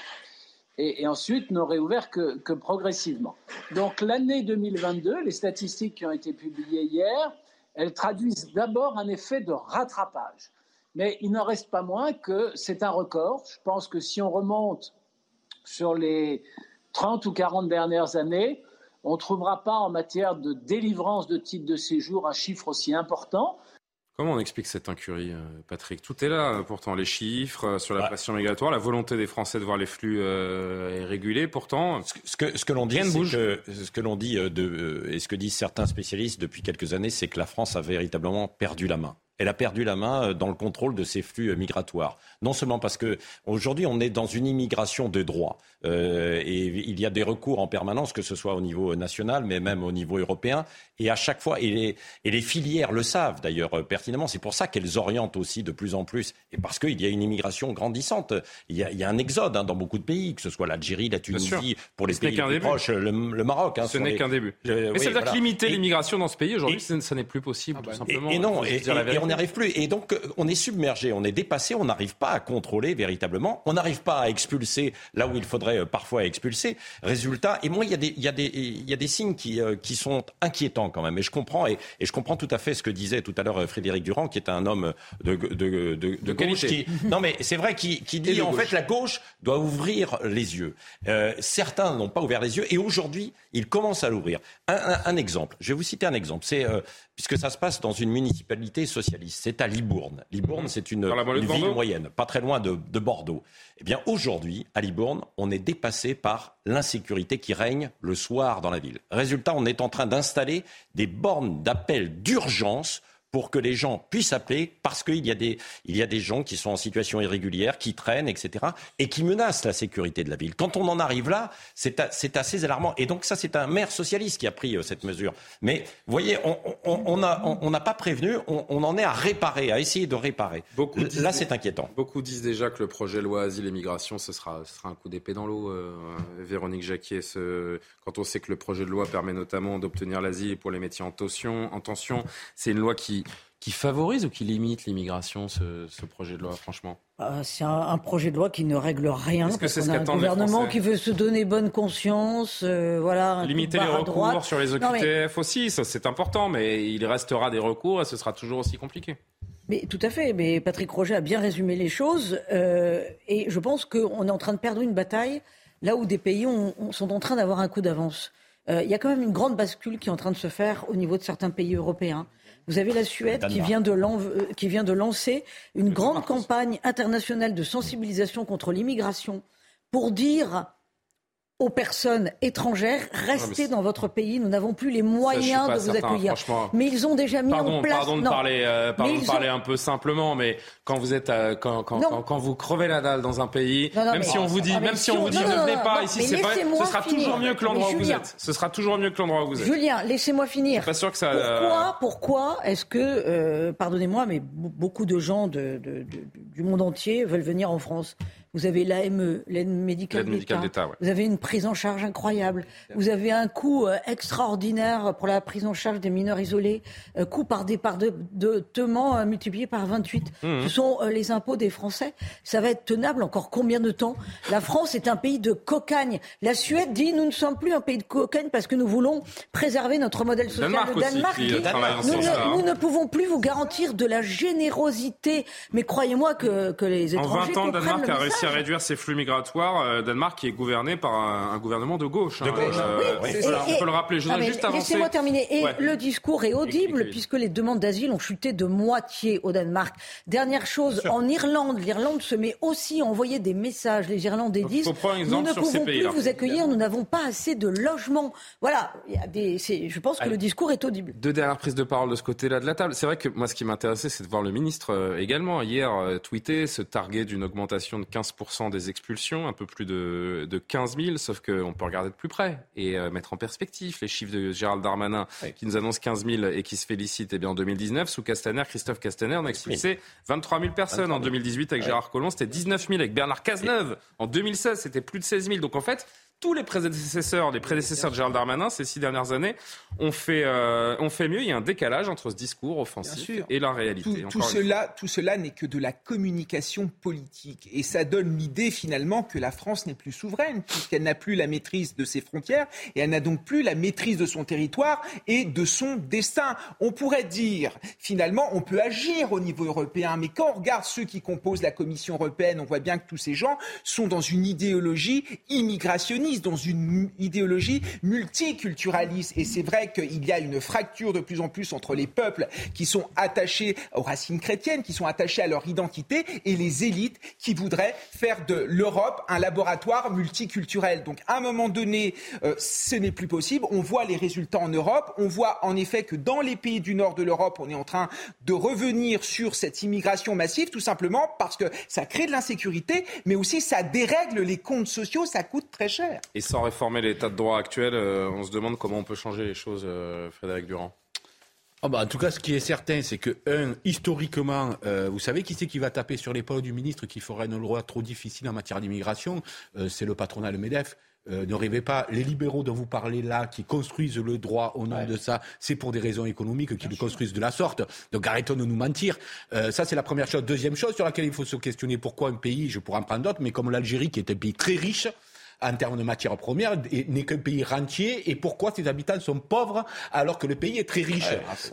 et, ensuite n'ont réouvert que, que progressivement. Donc l'année 2022, les statistiques qui ont été publiées hier, elles traduisent d'abord un effet de rattrapage. Mais il n'en reste pas moins que c'est un record. Je pense que si on remonte sur les 30 ou 40 dernières années, on ne trouvera pas en matière de délivrance de titres de séjour un chiffre aussi important. Comment on explique cette incurie, euh, Patrick? Tout est là, euh, pourtant, les chiffres euh, sur la pression migratoire, la volonté des Français de voir les flux euh, régulés, pourtant. Ce que, ce que l'on dit, que, ce que l'on dit de, et ce que disent certains spécialistes depuis quelques années, c'est que la France a véritablement perdu la main elle a perdu la main euh, dans le contrôle de ces flux euh, migratoires. Non seulement parce que aujourd'hui on est dans une immigration de droit euh, et il y a des recours en permanence, que ce soit au niveau national, mais même au niveau européen. Et à chaque fois, et les, et les filières le savent d'ailleurs pertinemment. C'est pour ça qu'elles orientent aussi de plus en plus, et parce qu'il y a une immigration grandissante. Il y a, il y a un exode hein, dans beaucoup de pays, que ce soit l'Algérie, la Tunisie, pour les pays plus proches, le, Maroc. Hein, ce n'est qu'un début. mais c'est-à-dire que limiter l'immigration dans ce pays aujourd'hui, ça n'est plus possible, ah tout bah, simplement. Et, non, et, on n'arrive plus. Et donc, euh, on est submergé, on est dépassé, on n'arrive pas à contrôler véritablement, on n'arrive pas à expulser là où il faudrait euh, parfois expulser. Résultat, et moi, il y a des, il y a des, il y a des signes qui, euh, qui sont inquiétants quand même. Et je comprends, et, et, je comprends tout à fait ce que disait tout à l'heure Frédéric Durand, qui est un homme de, de, de, de, gauche. Qui, non, mais c'est vrai, qui, qui dit en fait la gauche doit ouvrir les yeux. Euh, certains n'ont pas ouvert les yeux, et aujourd'hui, ils commencent à l'ouvrir. Un, un, un, exemple, je vais vous citer un exemple. C'est puisque ça se passe dans une municipalité socialiste. C'est à Libourne. Libourne, mhm. c'est une, ville moyenne, pas très loin de, Bordeaux. Eh bien, aujourd'hui, à Libourne, on est dépassé par l'insécurité qui règne le soir dans la ville. Résultat, on est en train d'installer des bornes d'appel d'urgence pour que les gens puissent appeler parce qu'il y, a des, il y a des gens qui sont en situation irrégulière, qui traînent, etc., et qui menacent la sécurité de la ville. Quand on en arrive là, c'est assez alarmant. Et donc ça, c'est un maire socialiste qui a pris euh, cette mesure. Mais vous voyez, on n'a on, pas prévenu, on, en est à réparer, à essayer de réparer. Beaucoup là, c'est inquiétant. Beaucoup disent déjà que le projet loi asile et migration, ce sera, ce sera un coup d'épée dans l'eau. Euh, Véronique Jacquier, ce, quand on sait que le projet de loi permet notamment d'obtenir l'asile pour les métiers en tension, en tension c'est une loi qui qui, favorise ou qui limite l'immigration, ce, projet de loi, franchement? Euh, C'est un, projet de loi qui ne règle rien. Parce que un gouvernement qui veut se donner bonne conscience, euh, voilà. Limiter les recours sur les OQTF aussi, ça c'est important, mais il restera des recours et ce sera toujours aussi compliqué. Mais tout à fait. Mais Patrick Roger a bien résumé les choses, euh, et je pense qu'on est en train de perdre une bataille là où des pays sont en train d'avoir un coup d'avance. Il y a quand même une grande bascule qui est en train de se faire au niveau de certains pays européens. Vous avez la Suède qui vient, de euh, qui vient de lancer une grande campagne internationale de sensibilisation contre l'immigration pour dire aux personnes étrangères, restez dans votre pays. Nous n'avons plus les moyens de vous accueillir. Mais ils ont déjà mis en place. Pardon de parler, euh, pardon de parler un peu simplement, mais quand vous êtes, euh, quand, quand, quand, vous crevez la dalle dans un pays, même si on vous dit, même si on vous dit, ne venez pas ici, c'est ce sera toujours mieux que l'endroit où vous êtes. Ce sera toujours mieux que l'endroit où vous êtes. Julien, laissez-moi finir. Pas sûr que ça. Pourquoi, pourquoi est-ce que, pardonnez-moi, mais beaucoup de gens de, de, du monde entier veulent venir en France? Vous avez l'AME, l'aide médicale d'État. Vous avez une prise en charge incroyable. Vous avez un coût euh, extraordinaire pour la prise en charge des mineurs isolés. Euh, coût par départ de, de euh, multiplié par 28. Mmh. Ce sont les impôts des Français. Ça va être tenable encore combien de temps? La France est un pays de cocagne. La Suède dit nous ne sommes plus un pays de cocagne parce que nous voulons préserver notre modèle social. le Danemark dit, nous, ne, nous, ne, pouvons plus vous garantir de la générosité. Mais croyez-moi que, que les étrangers en 20 ans, Danemark a réussi à réduire ses flux migratoires. Euh, Danemark qui est gouverné par un, gouvernement de gauche. Hein. Euh, on peut le rappeler. Je juste Laissez-moi terminer. Et le discours est audible puisque les demandes d'asile ont chuté de moitié au Danemark. Dernière chose, en Irlande, l'Irlande se met aussi à envoyer des messages. Les Irlandais disent nous ne pouvons plus vous accueillir, nous n'avons pas assez de logements. Voilà, il y a des, je pense que le discours est audible. Deux dernières prises de parole de ce côté-là de la table. C'est vrai que moi, ce qui m'intéressait, c'est de voir le ministre euh, également hier tweeter, se targuer d'une augmentation de 15 des expulsions, un peu plus de, de 15 000, sauf qu'on peut regarder de plus près et euh, mettre en perspective les chiffres de Gérald Darmanin qui nous annonce 15 000 et qui se félicite. Eh bien, en 2019, sous Castaner, Christophe Castaner, on a expulsé 23 000 personnes. En 2018, avec Gérard Collomb, c'était 19 000. Avec Bernard Cazeneuve, en 2016, c'était plus de 16 000. Donc en fait, tous les prédécesseurs, les prédécesseurs de Gérald Darmanin ces six dernières années ont fait, euh, ont fait mieux. Il y a un décalage entre ce discours offensif et la réalité. Tout, cela, tout cela n'est que de la communication politique. Et ça donne l'idée finalement que la France n'est plus souveraine, puisqu'elle n'a plus la maîtrise de ses frontières et elle n'a donc plus la maîtrise de son territoire et de son destin. On pourrait dire, finalement, on peut agir au niveau européen, mais quand on regarde ceux qui composent la Commission européenne, on voit bien que tous ces gens sont dans une idéologie immigrationniste dans une idéologie multiculturaliste. Et c'est vrai qu'il y a une fracture de plus en plus entre les peuples qui sont attachés aux racines chrétiennes, qui sont attachés à leur identité, et les élites qui voudraient faire de l'Europe un laboratoire multiculturel. Donc à un moment donné, euh, ce n'est plus possible. On voit les résultats en Europe. On voit en effet que dans les pays du nord de l'Europe, on est en train de revenir sur cette immigration massive, tout simplement parce que ça crée de l'insécurité, mais aussi ça dérègle les comptes sociaux, ça coûte très cher. Et sans réformer l'état de droit actuel, euh, on se demande comment on peut changer les choses, euh, Frédéric Durand. Oh bah en tout cas, ce qui est certain, c'est que, un, historiquement, euh, vous savez qui c'est qui va taper sur l'épaule du ministre qui ferait une loi trop difficile en matière d'immigration? C'est le patronat, le MEDEF. ne rêvez pas, les libéraux dont vous parlez là, qui construisent le droit au nom de ça, c'est pour des raisons économiques qu'ils le construisent de la sorte. Donc arrêtons de nous mentir. ça, c'est la première chose. Deuxième chose sur laquelle il faut se questionner, pourquoi un pays, je pourrais en prendre d'autres, mais comme l'Algérie, qui est un pays très riche, en termes de matières premières n'est qu'un pays rentier et pourquoi ses habitants sont pauvres alors que le pays est très riche.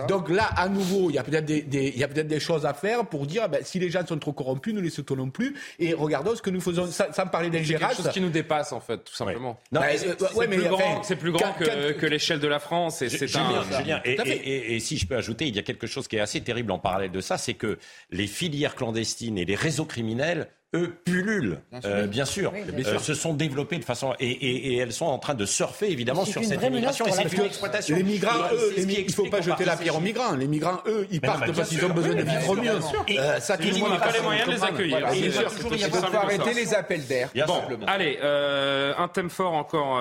Donc là, à nouveau, il y a peut-être des, il y a peut-être des choses à faire pour dire ben, si les gens sont trop corrompus, ne les soutenons plus et regardons ce que nous faisons sans, parler d'ingérence. C'est quelque chose qui nous dépasse en fait, tout simplement. c'est plus, grand, que, l'échelle de la France et c'est un. Julien, et, et si je peux ajouter, il y a quelque chose qui est assez terrible en parallèle de ça, c'est que les filières clandestines et les réseaux criminels eux pullulent, bien sûr, euh, se sont développés de façon et, et, et, elles sont en train de surfer évidemment sur cette immigration et c'est une exploitation. Les migrants, eux, il ne faut pas jeter la pierre aux migrants. Les migrants, eux, ils partent parce qu'ils ont besoin de vivre mieux. Euh, ça, tout le monde n'a pas les moyens de les accueillir. Il faut arrêter les appels d'air. Bon, allez, euh, un thème fort encore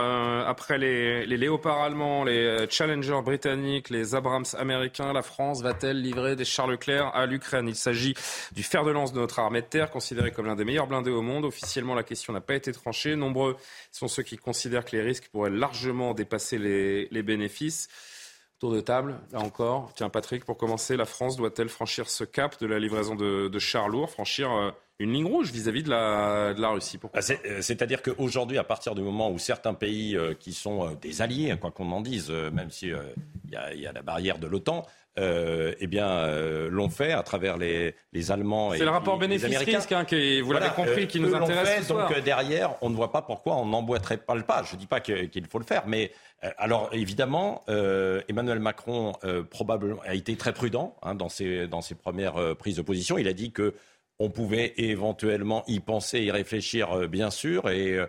après les, léopards allemands, les Challenger britanniques, les Abrams américains. La France va-t-elle livrer des chars Leclerc à l'Ukraine? Il s'agit du fer de lance de notre armée de terre, considéré comme l'un des meilleurs blindés au monde. Officiellement, la question n'a pas été tranchée. Nombreux sont ceux qui considèrent que les risques pourraient largement dépasser les, bénéfices. Tour de table, là encore. Tiens, Patrick, pour commencer, la France doit-elle franchir ce cap de la livraison de, chars lourds, franchir euh, une ligne rouge vis-à-vis de, la, Russie? Ah, euh, C'est-à-dire qu'aujourd'hui, à partir du moment où certains pays euh, qui sont des alliés, quoi qu'on en dise, même s'il il y, a la barrière de l'OTAN, euh, eh bien, euh, l'ont fait à travers les, les Allemands et C'est le rapport bénéfice-risque, hein, qui, vous l'avez compris, euh, qui nous intéresse. donc derrière, on ne voit pas pourquoi on n'emboîterait pas le pas. Je ne dis pas qu'il faut le faire, mais alors évidemment, Emmanuel Macron probablement a été très prudent hein, dans, ses, dans ses premières prises de position. Il a dit que on pouvait éventuellement y penser, y réfléchir, bien sûr, et,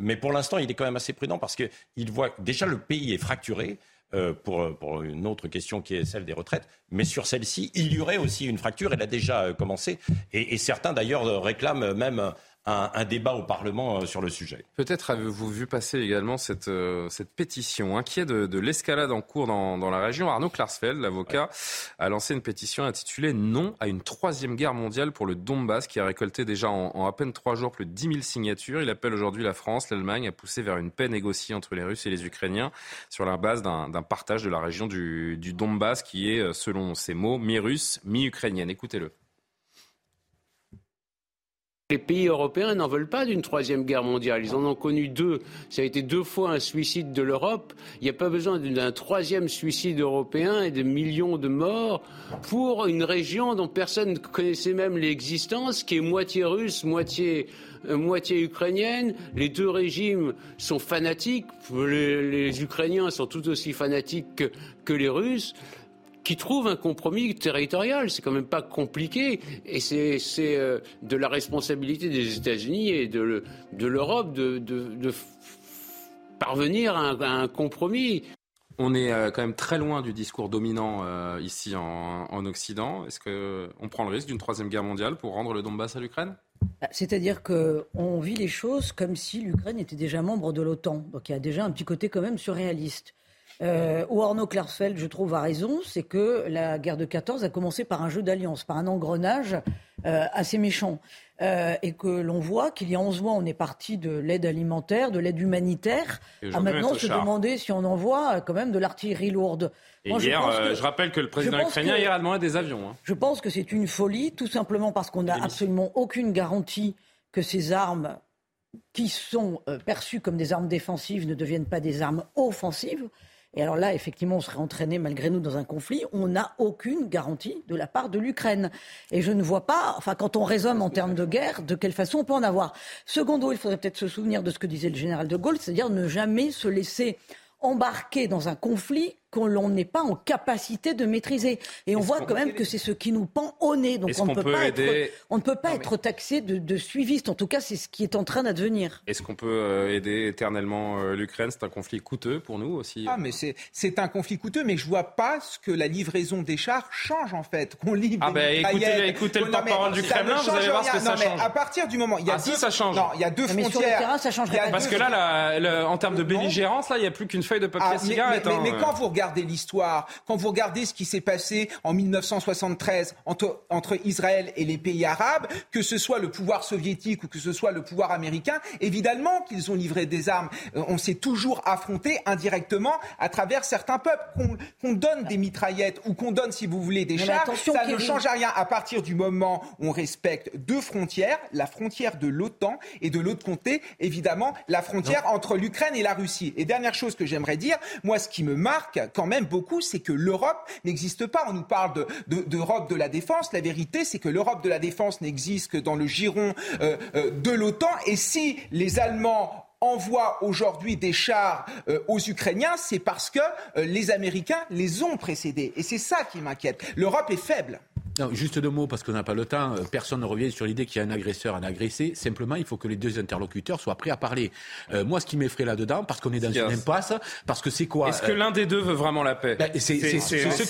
mais pour l'instant, il est quand même assez prudent parce qu'il voit déjà le pays est fracturé. Euh, pour, pour, une autre question qui est celle des retraites. Mais sur celle-ci, il y aurait aussi une fracture. Elle a déjà euh, commencé. Et certains, d'ailleurs, réclament même un, débat au Parlement euh, sur le sujet. Peut-être avez-vous vu passer également cette, euh, cette pétition. Inquiet de, de l'escalade en cours dans, dans, la région, Arnaud Klarsfeld, l'avocat, a lancé une pétition intitulée Non à une troisième guerre mondiale pour le Donbass, qui a récolté déjà en, à peine trois jours plus de 10 000 signatures. Il appelle aujourd'hui la France, l'Allemagne à pousser vers une paix négociée entre les Russes et les Ukrainiens sur la base d'un partage de la région du, du Donbass, qui est, euh, selon ses mots, mi-russe, mi-ukrainienne. Écoutez-le. Les pays européens n'en veulent pas d'une troisième guerre mondiale. Ils en ont connu deux. Ça a été deux fois un suicide de l'Europe. Il n'y a pas besoin d'un troisième suicide européen et de millions de morts pour une région dont personne ne connaissait même l'existence, qui est moitié russe, moitié, euh, moitié ukrainienne. Les deux régimes sont fanatiques. Les, Ukrainiens sont tout aussi fanatiques que les Russes qui trouve un compromis territorial. C'est quand même pas compliqué. Et c'est euh, de la responsabilité des États-Unis et de, l'Europe de, parvenir à un, compromis. On est euh, quand même très loin du discours dominant euh, ici en, Occident. Est-ce qu'on prend le risque d'une troisième guerre mondiale pour rendre le Donbass à l'Ukraine? Bah, c'est-à-dire qu'on vit les choses comme si l'Ukraine était déjà membre de l'OTAN. Donc il y a déjà un petit côté quand même surréaliste. Euh, où Arnaud Klarsfeld, je trouve, a raison, c'est que la guerre de 14 a commencé par un jeu d'alliance, par un engrenage euh, assez méchant. Euh, et que l'on voit qu'il y a 11 mois, on est parti de l'aide alimentaire, de l'aide humanitaire, à maintenant se demander si on envoie quand même de l'artillerie lourde. Et hier, je, rappelle que le président ukrainien hier a demandé des avions. Hein. Je pense que c'est une folie, tout simplement parce qu'on n'a absolument aucune garantie que ces armes qui sont perçues comme des armes défensives ne deviennent pas des armes offensives. Et alors là, effectivement, on serait entraîné malgré nous dans un conflit. On n'a aucune garantie de la part de l'Ukraine. Et je ne vois pas, enfin, quand on raisonne en termes de guerre, de quelle façon on peut en avoir. Secondo, il faudrait peut-être se souvenir de ce que disait le général de Gaulle, c'est-à-dire ne jamais se laisser embarquer dans un conflit qu'on n'est pas en capacité de maîtriser. Et on voit quand même que c'est ce qui nous pend au nez. Donc on, ne peut pas être, on ne peut pas être taxé de, de, suiviste. En tout cas, c'est ce qui est en train d'advenir. Est-ce qu'on peut euh, aider éternellement euh, l'Ukraine? C'est un conflit coûteux pour nous aussi. Ah, mais c'est un conflit coûteux, mais je vois pas ce que la livraison des chars change en fait. Qu'on livre ah ben écoutez, écoutez le porte-parole du Kremlin, vous allez voir ce que ça change. à partir du moment, il y a ah, deux, si, ça change. Non, il y a deux frontières. Mais sur le terrain, ça changerait Parce que là, en termes de belligérance, là, il n'y a plus qu'une feuille de papier ah, cigarette. Mais, hein. quand vous regardez l'histoire, quand vous regardez ce qui s'est passé en 1973 entre, entre Israël et les pays arabes, que ce soit le pouvoir soviétique ou que ce soit le pouvoir américain, évidemment qu'ils ont livré des armes. Euh, on s'est toujours affronté indirectement à travers certains peuples. Qu'on donne des mitraillettes ou qu'on donne, si vous voulez, des chars, ça ne change rien à partir du moment où on respecte deux frontières, la frontière de l'OTAN et de l'autre côté, évidemment, la frontière entre l'Ukraine et la Russie. Et dernière chose que j'aimerais dire, moi, ce qui me marque quand même beaucoup, c'est que l'Europe n'existe pas. On nous parle d'Europe de, la défense. La vérité, c'est que l'Europe de la défense n'existe que dans le giron euh, euh, de l'OTAN. Et si les Allemands envoient aujourd'hui des chars euh, aux Ukrainiens, c'est parce que les Américains les ont précédés. Et c'est ça qui m'inquiète. L'Europe est faible. Non, juste deux mots parce qu'on n'a pas le temps. Personne ne revient sur l'idée qu'il y a un agresseur, un agressé. Simplement, il faut que les deux interlocuteurs soient prêts à parler. Euh, moi, ce qui m'effraie là-dedans, parce qu'on est dans une impasse, parce que c'est quoi Est-ce que l'un des deux veut vraiment la paix? Ben, C'est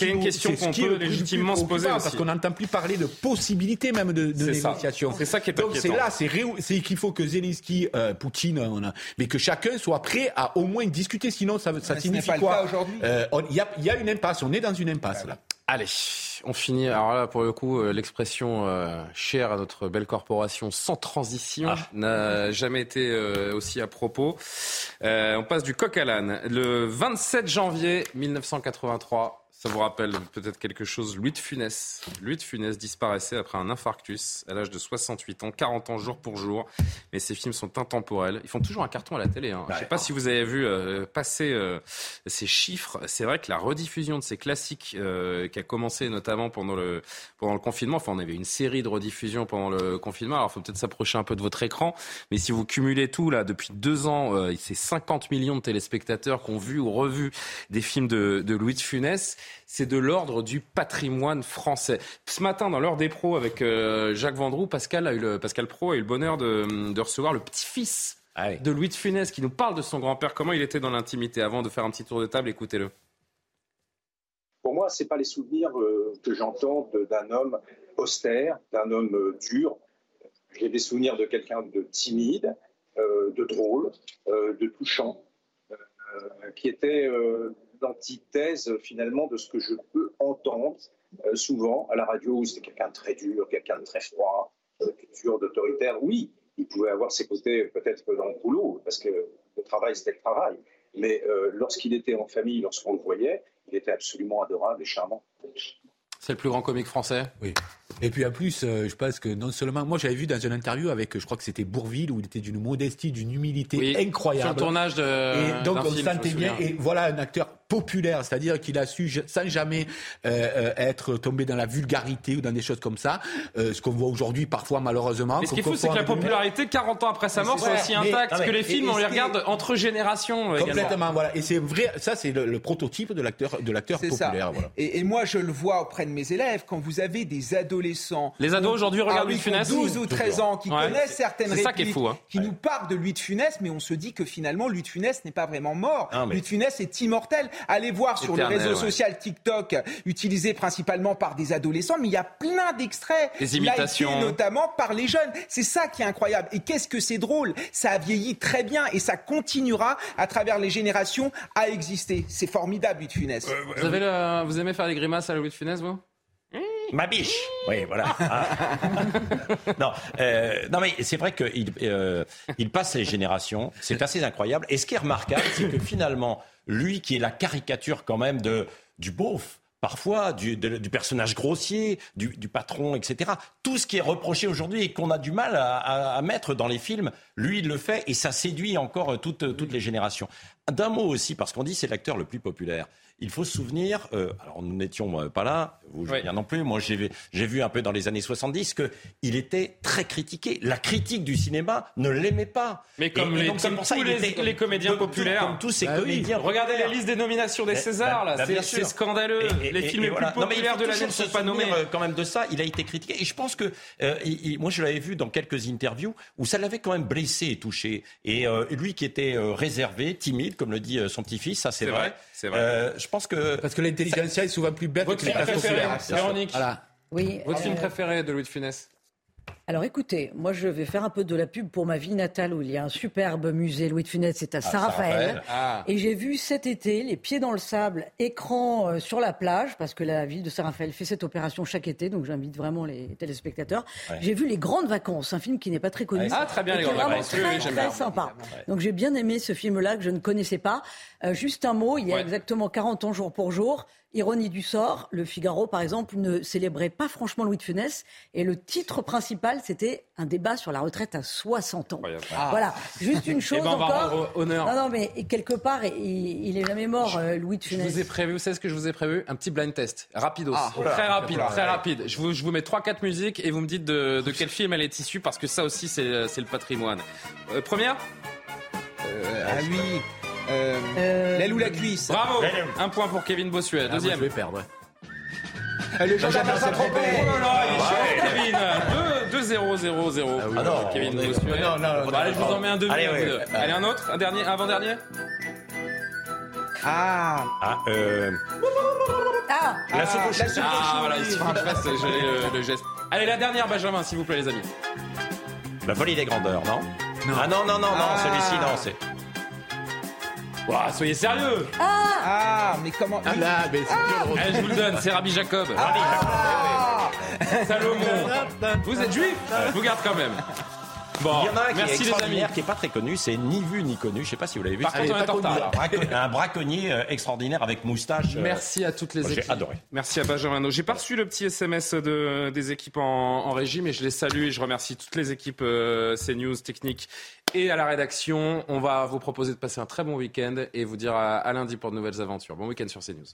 une question qu'on peut légitimement se poser. Parce qu'on n'entend plus parler de possibilité même de, de négociation. C'est ça qui est Donc c'est là, c'est qu'il faut que Zelensky, euh, Poutine, on a, mais que chacun soit prêt à au moins discuter. Sinon, ça, ça signifie quoi? euh, Il y, a, y a une impasse. On est dans une impasse là. Allez, on finit. Alors là, pour le coup, euh, l'expression euh, chère à notre belle corporation sans transition ah. n'a jamais été euh, aussi à propos. on passe du coq à l'âne. Le 27 janvier 1983, ça vous rappelle peut-être quelque chose. Louis de Funès. Louis de Funès disparaissait après un infarctus à l'âge de 68 ans, 40 ans jour pour jour. Mais ces films sont intemporels. Ils font toujours un carton à la télé. Hein. Je ne sais pas si vous avez vu euh, passer euh, ces chiffres. C'est vrai que la rediffusion de ces classiques euh, qui a commencé notamment pendant le, pendant le confinement, enfin on avait une série de rediffusions pendant le confinement. Alors il faut peut-être s'approcher un peu de votre écran. Mais si vous cumulez tout, là, depuis deux ans, c'est 50 millions de téléspectateurs qui ont vu ou revu des films de, de Louis de Funès c'est de l'ordre du patrimoine français. Ce matin, dans l'heure des pros avec euh, Jacques Vendroux, Pascal, a eu le, Pascal Pro a eu le bonheur de, recevoir le petit-fils ah de Louis de Funès qui nous parle de son grand-père, comment il était dans l'intimité. Avant de faire un petit tour de table, écoutez-le. Pour moi, ce n'est pas les souvenirs euh, que j'entends d'un homme austère, d'un homme euh, dur. J'ai des souvenirs de quelqu'un de timide, de drôle, de touchant, qui était l'antithèse finalement de ce que je peux entendre euh, souvent à la radio, où c'est quelqu'un de très dur, quelqu'un de très froid, euh, dur, d'autoritaire. Oui, il pouvait avoir ses côtés peut-être dans le boulot, parce que le travail, c'était le travail. Mais euh, lorsqu'il était en famille, lorsqu'on le voyait, il était absolument adorable et charmant. C'est le plus grand comique français? Oui. Et puis en plus, euh, je pense que non seulement, moi j'avais vu dans une interview avec, je crois que c'était Bourville, où il était d'une modestie, d'une humilité incroyable. Sur le tournage de. Et donc on sentait bien. Et voilà un acteur populaire, c'est-à-dire qu'il a su, sans jamais euh, euh, être tombé dans la vulgarité ou dans des choses comme ça, ce qu'on voit aujourd'hui parfois malheureusement. Mais ce qui est fou, c'est que la popularité, 40 ans après sa mort, c'est aussi intacte, que les films, on les regarde entre générations. Complètement, voilà. Et c'est vrai, ça c'est le, prototype de l'acteur, de l'acteur populaire. Voilà. Et, et moi je le vois auprès de mes élèves, quand vous avez des adolescents. Les ados aujourd'hui regardent Louis de Funès 12 ou 13 ans, qui connaissent certaines répliques, qui, fou, hein. qui nous parlent de Louis de Funès, mais on se dit que finalement, Louis de Funès n'est pas vraiment mort. Louis de Funès est immortel. Allez voir sur le réseau social TikTok, utilisé principalement par des adolescents, mais il y a plein d'extraits. Des imitations. notamment par les jeunes. C'est ça qui est incroyable. Et qu'est-ce que c'est drôle? Ça a vieilli très bien et ça continuera à travers les générations à exister. C'est formidable, Louis de Funès. Euh, vous, avez vous aimez faire des grimaces à Louis de Funès, vous? Ma biche Oui, voilà. Ah. non, euh, non, mais c'est vrai qu'il euh, il passe les générations. C'est assez incroyable. Et ce qui est remarquable, c'est que finalement, lui qui est la caricature quand même de, du beauf, parfois du, personnage grossier, du, patron, etc. Tout ce qui est reproché aujourd'hui et qu'on a du mal à, à, mettre dans les films, lui, il le fait et ça séduit encore toutes, toutes les générations. D'un mot aussi, parce qu'on dit c'est l'acteur le plus populaire. Il faut se souvenir, euh, alors nous n'étions euh, pas là, vous oui. non plus, moi j'ai vu un peu dans les années 70 qu'il était très critiqué. La critique du cinéma ne l'aimait pas. Mais comme, les, tous les, comédiens populaires. comme tous ces bah comédiens. Regardez la liste des nominations des Césars, là, bah, c'est scandaleux. les films les plus populaires de l'année ne sont pas nommés. Euh, quand même de ça, il a été critiqué. Et je pense que, moi je l'avais vu dans quelques interviews où ça l'avait quand même blessé et touché. Et lui qui était réservé, timide, comme le dit son petit-fils, ça c'est vrai. C'est vrai je pense que. Parce que l'intelligentsia est souvent plus bête Votre que les préféré, Véronique voilà. Oui, Votre film euh, préféré de Louis de Funès alors écoutez, moi je vais faire un peu de la pub pour ma ville natale où il y a un superbe musée Louis de Funès, c'est à ah, Saint-Raphaël. Ah. Et j'ai vu cet été, les pieds dans le sable, écran euh, sur la plage, parce que la ville de Saint-Raphaël fait cette opération chaque été, donc j'invite vraiment les téléspectateurs. J'ai vu Les Grandes Vacances, un film qui n'est pas très connu. Ah très bien, Les Grandes Vacances. Très, très sympa. Donc j'ai bien aimé ce film-là que je ne connaissais pas. Euh, juste un mot, il y a exactement 40 ans jour pour jour. Ironie du sort, le Figaro, par exemple, ne célébrait pas franchement Louis de Funès. Et le titre principal, c'était un débat sur la retraite à 60 ans. Voilà, juste une chose eh ben, encore. Honneur. Non, non, mais quelque part, il, il est jamais mort, euh, Louis de Funès. Je vous ai prévu, vous savez ce que je vous ai prévu? Un petit blind test, rapidos, ah, très rapide, très rapide. Je vous, je vous mets 3-4 musiques et vous me dites de, de, quel film elle est issue, parce que ça aussi, c'est le patrimoine. Euh, première? Euh, Ah oui euh, L'aile ou la cuisse Bravo Un point pour Kevin Bossuet. Ah, Deuxième. je vais perdre. Le gendarme va s'attraper. Oh là là, il est chaud, Kevin. 2 0 0 0 Ah non, Kevin non, Bossuet. non, non, Bah, Allez, je vous en mets un demi. Allez. Allez, un autre, un dernier, avant dernier. Ah. Ah, euh, Ah la soupe au. Ah voilà, il que je fasse j'ai le, geste. Allez, la dernière, Benjamin, s'il vous plaît, les amis. La folie des grandeurs, non Ah non, non, non, non, Ah. celui-ci, non, c'est. Ouah, soyez sérieux Ah, mais comment Ah là, mais c'est quel Allez, je vous le donne, c'est Rabbi Jacob. Ah. Salomon. Vous êtes juif? Je vous garde quand même. Bon, Il y en a un qui est merci les amis. extraordinaire, qui est pas très connu, c'est ni vu ni connu. Je sais pas si vous l'avez vu. Par c'est contre, on est en retard, là. un braconnier- un braconnier euh, extraordinaire avec moustache. euh, Merci à toutes les moi, j'ai équipes. adoré. Merci à Benjamin. J'ai pas reçu le petit SMS de, des équipes en, en régie, mais je les salue et je remercie toutes les équipes euh, CNews, techniques et à la rédaction. On va vous proposer de passer un très bon week-end et vous dire à, à lundi pour de nouvelles aventures. Bon week-end sur CNews.